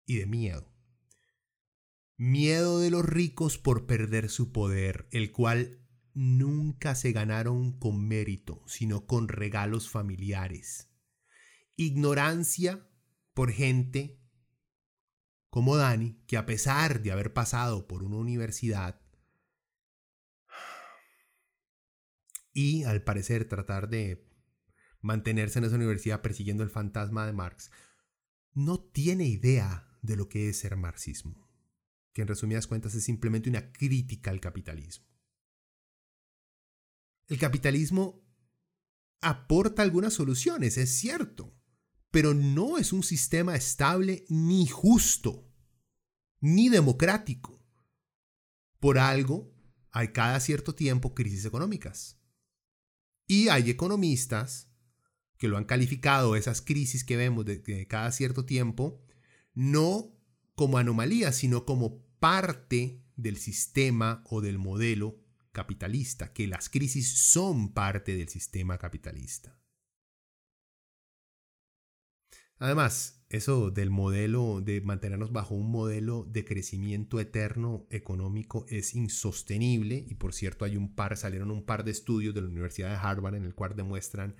y de miedo. Miedo de los ricos por perder su poder, el cual nunca se ganaron con mérito, sino con regalos familiares. Ignorancia por gente como Dani, que a pesar de haber pasado por una universidad y al parecer tratar de mantenerse en esa universidad persiguiendo el fantasma de Marx, no tiene idea de lo que es ser marxismo, que en resumidas cuentas es simplemente una crítica al capitalismo. El capitalismo aporta algunas soluciones, es cierto, pero no es un sistema estable ni justo, ni democrático. Por algo, hay cada cierto tiempo crisis económicas. Y hay economistas que lo han calificado, esas crisis que vemos de, de cada cierto tiempo, no como anomalías, sino como parte del sistema o del modelo capitalista, que las crisis son parte del sistema capitalista. Además, eso del modelo, de mantenernos bajo un modelo de crecimiento eterno económico es insostenible y por cierto hay un par, salieron un par de estudios de la Universidad de Harvard en el cual demuestran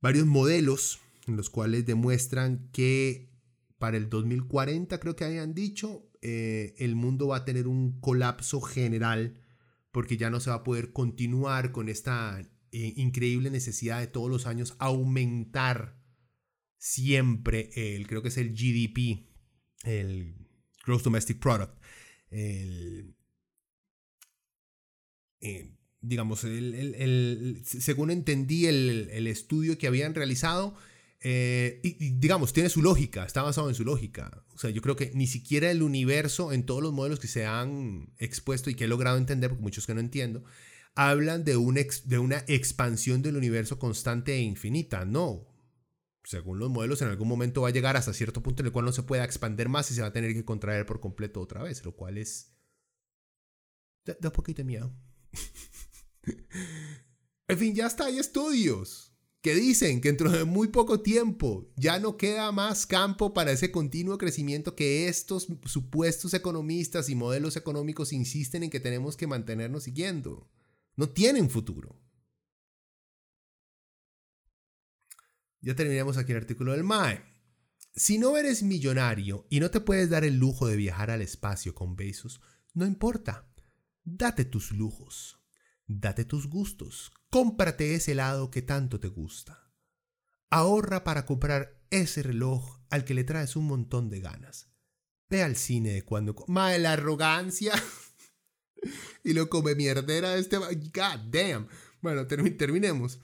varios modelos en los cuales demuestran que para el 2040 creo que habían dicho eh, el mundo va a tener un colapso general porque ya no se va a poder continuar con esta eh, increíble necesidad de todos los años aumentar siempre el, creo que es el GDP, el Gross Domestic Product, el, eh, digamos, el, según entendí el, estudio que habían realizado, eh, y, digamos, tiene su lógica, está basado en su lógica. O sea, yo creo que ni siquiera el universo, en todos los modelos que se han expuesto y que he logrado entender, porque muchos que no entiendo, hablan de, un de una expansión del universo constante e infinita. No. Según los modelos, en algún momento va a llegar hasta cierto punto en el cual no se pueda expandir más y se va a tener que contraer por completo otra vez, lo cual es. da, da un poquito de miedo. en fin, ya está, hay estudios que dicen que dentro de muy poco tiempo ya no queda más campo para ese continuo crecimiento que estos supuestos economistas y modelos económicos insisten en que tenemos que mantenernos siguiendo. No tienen futuro. Ya terminamos aquí el artículo del MAE. Si no eres millonario y no te puedes dar el lujo de viajar al espacio con besos, no importa. Date tus lujos. Date tus gustos, cómprate ese helado que tanto te gusta. Ahorra para comprar ese reloj al que le traes un montón de ganas. Ve al cine cuando... ¡Mae, la arrogancia! y lo come mierdera de este... God damn. Bueno, terminemos.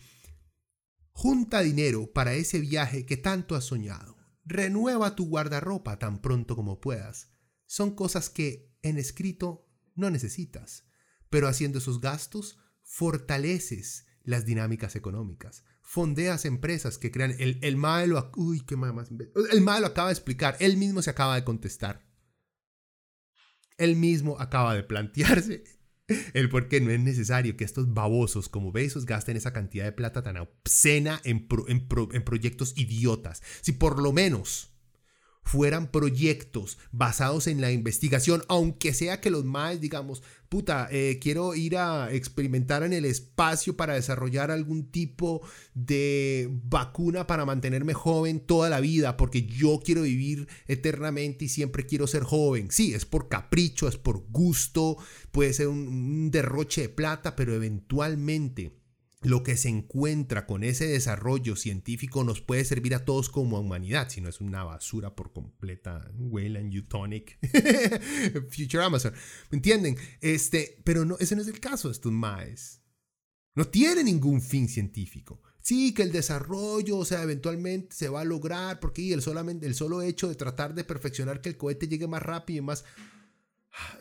Junta dinero para ese viaje que tanto has soñado. Renueva tu guardarropa tan pronto como puedas. Son cosas que, en escrito, no necesitas pero haciendo esos gastos fortaleces las dinámicas económicas. Fondeas empresas que crean. El, el malo. Uy, qué más. El malo acaba de explicar. Él mismo se acaba de contestar. Él mismo acaba de plantearse el por qué no es necesario que estos babosos como Besos gasten esa cantidad de plata tan obscena en, en proyectos idiotas. Si por lo menos fueran proyectos basados en la investigación, aunque sea que los más, digamos, puta, eh, quiero ir a experimentar en el espacio para desarrollar algún tipo de vacuna para mantenerme joven toda la vida, porque yo quiero vivir eternamente y siempre quiero ser joven. Sí, es por capricho, es por gusto, puede ser un derroche de plata, pero eventualmente lo que se encuentra con ese desarrollo científico nos puede servir a todos como humanidad, si no es una basura por completa. Wayland Utonic, Future Amazon. ¿Me entienden? Este, pero no, ese no es el caso de estos maes. No tiene ningún fin científico. Sí, que el desarrollo, o sea, eventualmente se va a lograr, porque el, solamente, el solo hecho de tratar de perfeccionar que el cohete llegue más rápido y más...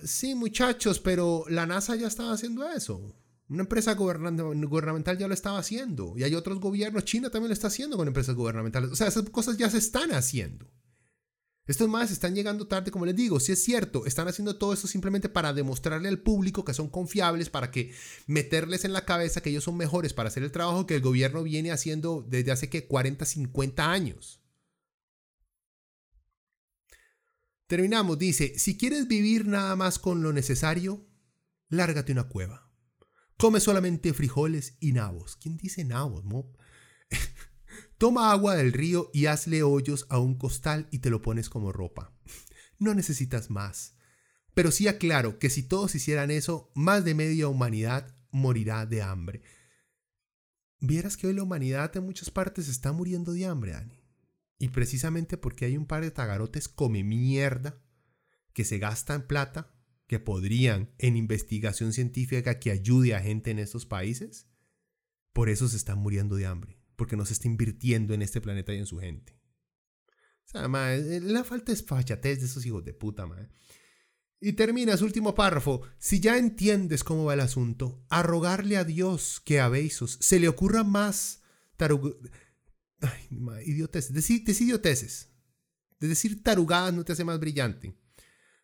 Sí, muchachos, pero la NASA ya estaba haciendo eso. Una empresa gubernamental ya lo estaba haciendo. Y hay otros gobiernos, China también lo está haciendo con empresas gubernamentales. O sea, esas cosas ya se están haciendo. Estos más están llegando tarde, como les digo, si es cierto, están haciendo todo esto simplemente para demostrarle al público que son confiables, para que meterles en la cabeza que ellos son mejores para hacer el trabajo que el gobierno viene haciendo desde hace que 40, 50 años. Terminamos, dice, si quieres vivir nada más con lo necesario, lárgate una cueva. Come solamente frijoles y nabos. ¿Quién dice nabos, Toma agua del río y hazle hoyos a un costal y te lo pones como ropa. No necesitas más. Pero sí aclaro que si todos hicieran eso, más de media humanidad morirá de hambre. Vieras que hoy la humanidad en muchas partes está muriendo de hambre, Dani. Y precisamente porque hay un par de tagarotes come mierda que se gastan plata que podrían en investigación científica que ayude a gente en estos países, por eso se están muriendo de hambre, porque no se está invirtiendo en este planeta y en su gente. Sea, eh, la falta es fachatez de esos hijos de puta. Y termina su último párrafo. Si ya entiendes cómo va el asunto, a rogarle a Dios que a Besos se le ocurra más tarug... Ay. Decir, decir. De decir tarugadas no te hace más brillante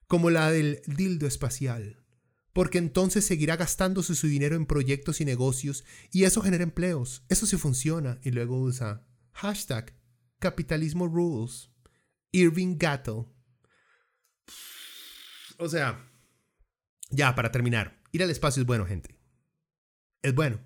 como la del dildo espacial, porque entonces seguirá gastándose su dinero en proyectos y negocios y eso genera empleos, eso sí funciona y luego usa hashtag capitalismo rules, Irving Gatto. O sea, ya para terminar, ir al espacio es bueno, gente. Es bueno.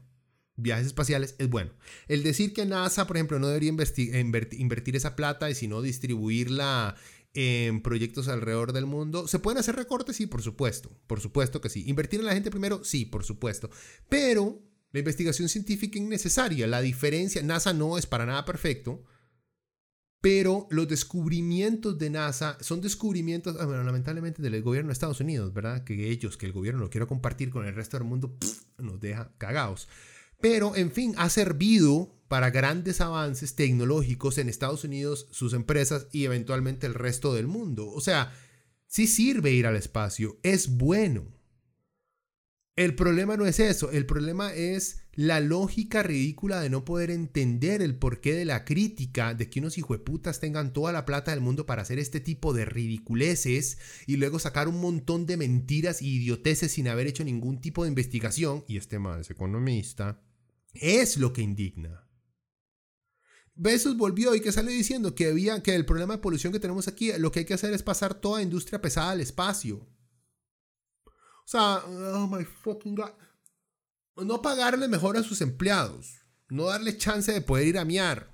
Viajes espaciales es bueno. El decir que NASA, por ejemplo, no debería invertir esa plata y sino distribuirla en proyectos alrededor del mundo. ¿Se pueden hacer recortes? Sí, por supuesto. Por supuesto que sí. ¿Invertir en la gente primero? Sí, por supuesto. Pero la investigación científica es necesaria. La diferencia, NASA no es para nada perfecto, pero los descubrimientos de NASA son descubrimientos, ah, bueno, lamentablemente del gobierno de Estados Unidos, ¿verdad? Que ellos, que el gobierno lo quiera compartir con el resto del mundo, nos deja cagados. Pero, en fin, ha servido para grandes avances tecnológicos en Estados Unidos, sus empresas y eventualmente el resto del mundo. O sea, sí sirve ir al espacio, es bueno. El problema no es eso, el problema es la lógica ridícula de no poder entender el porqué de la crítica de que unos hijueputas tengan toda la plata del mundo para hacer este tipo de ridiculeces y luego sacar un montón de mentiras y idioteces sin haber hecho ningún tipo de investigación. Y este más economista. Es lo que indigna. Besos volvió y que sale diciendo que, había, que el problema de polución que tenemos aquí, lo que hay que hacer es pasar toda industria pesada al espacio. O sea, oh my fucking God. No pagarle mejor a sus empleados. No darle chance de poder ir a miar.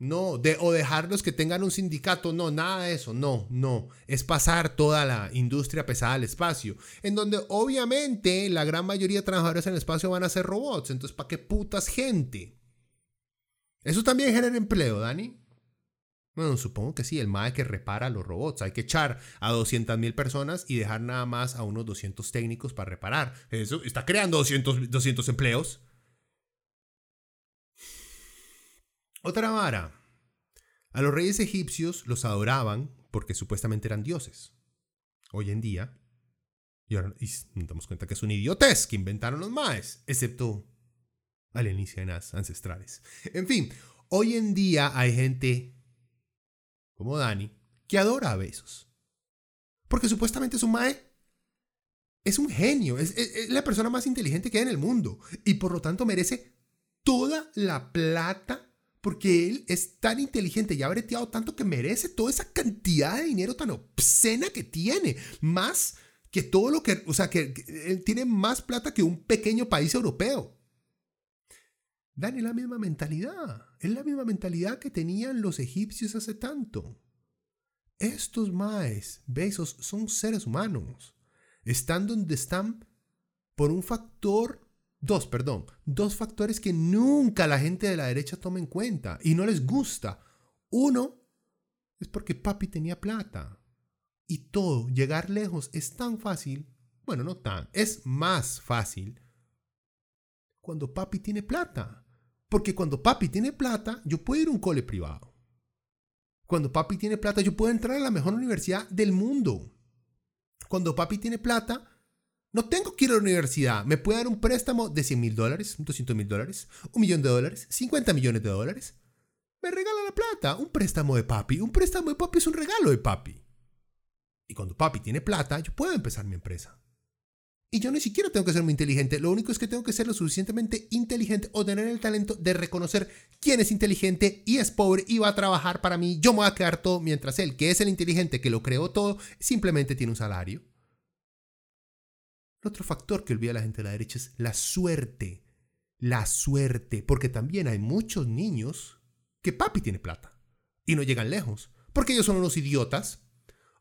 No, de, o dejarlos que tengan un sindicato. No, nada de eso. No, no. Es pasar toda la industria pesada al espacio. En donde obviamente la gran mayoría de trabajadores en el espacio van a ser robots. Entonces, ¿para qué putas gente? Eso también genera empleo, Dani. Bueno, supongo que sí, el MAE que repara los robots. Hay que echar a 200.000 personas y dejar nada más a unos 200 técnicos para reparar. Eso está creando 200, 200 empleos. Otra vara. A los reyes egipcios los adoraban porque supuestamente eran dioses. Hoy en día, y ahora nos damos cuenta que es un idiotez que inventaron los maes, excepto alienígenas ancestrales. En fin, hoy en día hay gente como Dani que adora a Besos. Porque supuestamente su mae es un genio, es, es, la persona más inteligente que hay en el mundo y por lo tanto merece toda la plata porque él es tan inteligente y ha breteado tanto que merece toda esa cantidad de dinero tan obscena que tiene. Más que todo lo que, o sea, que, él tiene más plata que un pequeño país europeo. Dan es la misma mentalidad. Es la misma mentalidad que tenían los egipcios hace tanto. Estos maes, besos, son seres humanos. Están donde están por un factor, dos, perdón, dos factores que nunca la gente de la derecha toma en cuenta y no les gusta. Uno es porque papi tenía plata. Y todo, llegar lejos es tan fácil, bueno, no tan, es más fácil cuando papi tiene plata. Porque cuando papi tiene plata, yo puedo ir a un cole privado. Cuando papi tiene plata, yo puedo entrar a la mejor universidad del mundo. Cuando papi tiene plata, no tengo que ir a la universidad. Me puede dar un préstamo de 100 mil dólares, 200 mil dólares, un millón de dólares, 50 millones de dólares. Me regala la plata. Un préstamo de papi. Un préstamo de papi es un regalo de papi. Y cuando papi tiene plata, yo puedo empezar mi empresa. Y yo ni siquiera tengo que ser muy inteligente, lo único es que tengo que ser lo suficientemente inteligente o tener el talento de reconocer quién es inteligente y es pobre y va a trabajar para mí, yo me voy a quedar todo mientras él, que es el inteligente que lo creó todo, simplemente tiene un salario. El otro factor que olvida la gente de la derecha es la suerte. La suerte, porque también hay muchos niños que papi tiene plata y no llegan lejos, porque ellos son unos idiotas,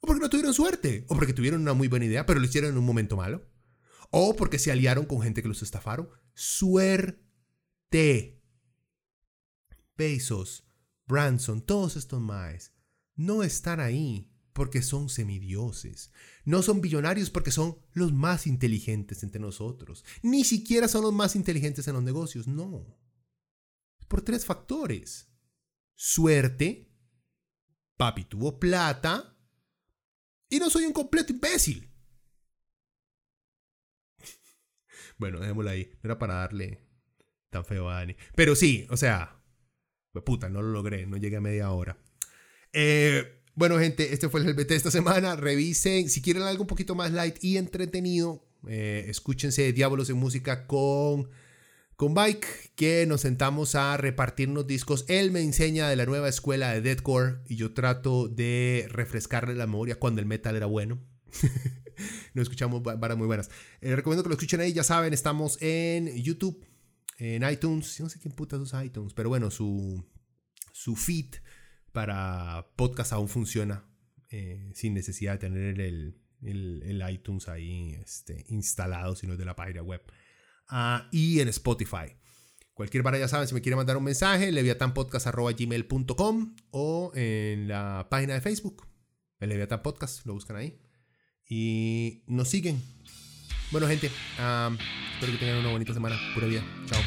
o porque no tuvieron suerte, o porque tuvieron una muy buena idea, pero lo hicieron en un momento malo o porque se aliaron con gente que los estafaron. Suerte. Bezos, Branson, todos estos maes no están ahí porque son semidioses. No son billonarios porque son los más inteligentes entre nosotros. Ni siquiera son los más inteligentes en los negocios, no. Por tres factores. Suerte, papi tuvo plata y no soy un completo imbécil. Bueno, dejémoslo ahí. No era para darle tan feo a Dani. Pero sí, o sea, puta, no lo logré, no llegué a media hora. Eh, bueno, gente, este fue el GBT de esta semana. Revisen, si quieren algo un poquito más light y entretenido, eh, escúchense Diablos en Música con, con Bike, que nos sentamos a repartirnos discos. Él me enseña de la nueva escuela de deathcore y yo trato de refrescarle la memoria cuando el metal era bueno. Nos escuchamos varas muy buenas. Eh, recomiendo que lo escuchen ahí, ya saben, estamos en YouTube, en iTunes. No sé quién puta usa iTunes, pero bueno, su, su feed para podcast aún funciona eh, sin necesidad de tener el, el, iTunes ahí este, instalado, sino de la página web. Ah, y en Spotify. Cualquier vara ya saben, si me quieren mandar un mensaje, leviatanpodcast.gmail.com o en la página de Facebook, el Podcast, lo buscan ahí y nos siguen. Bueno, gente, espero que tengan una bonita semana. Pura vida. Chao.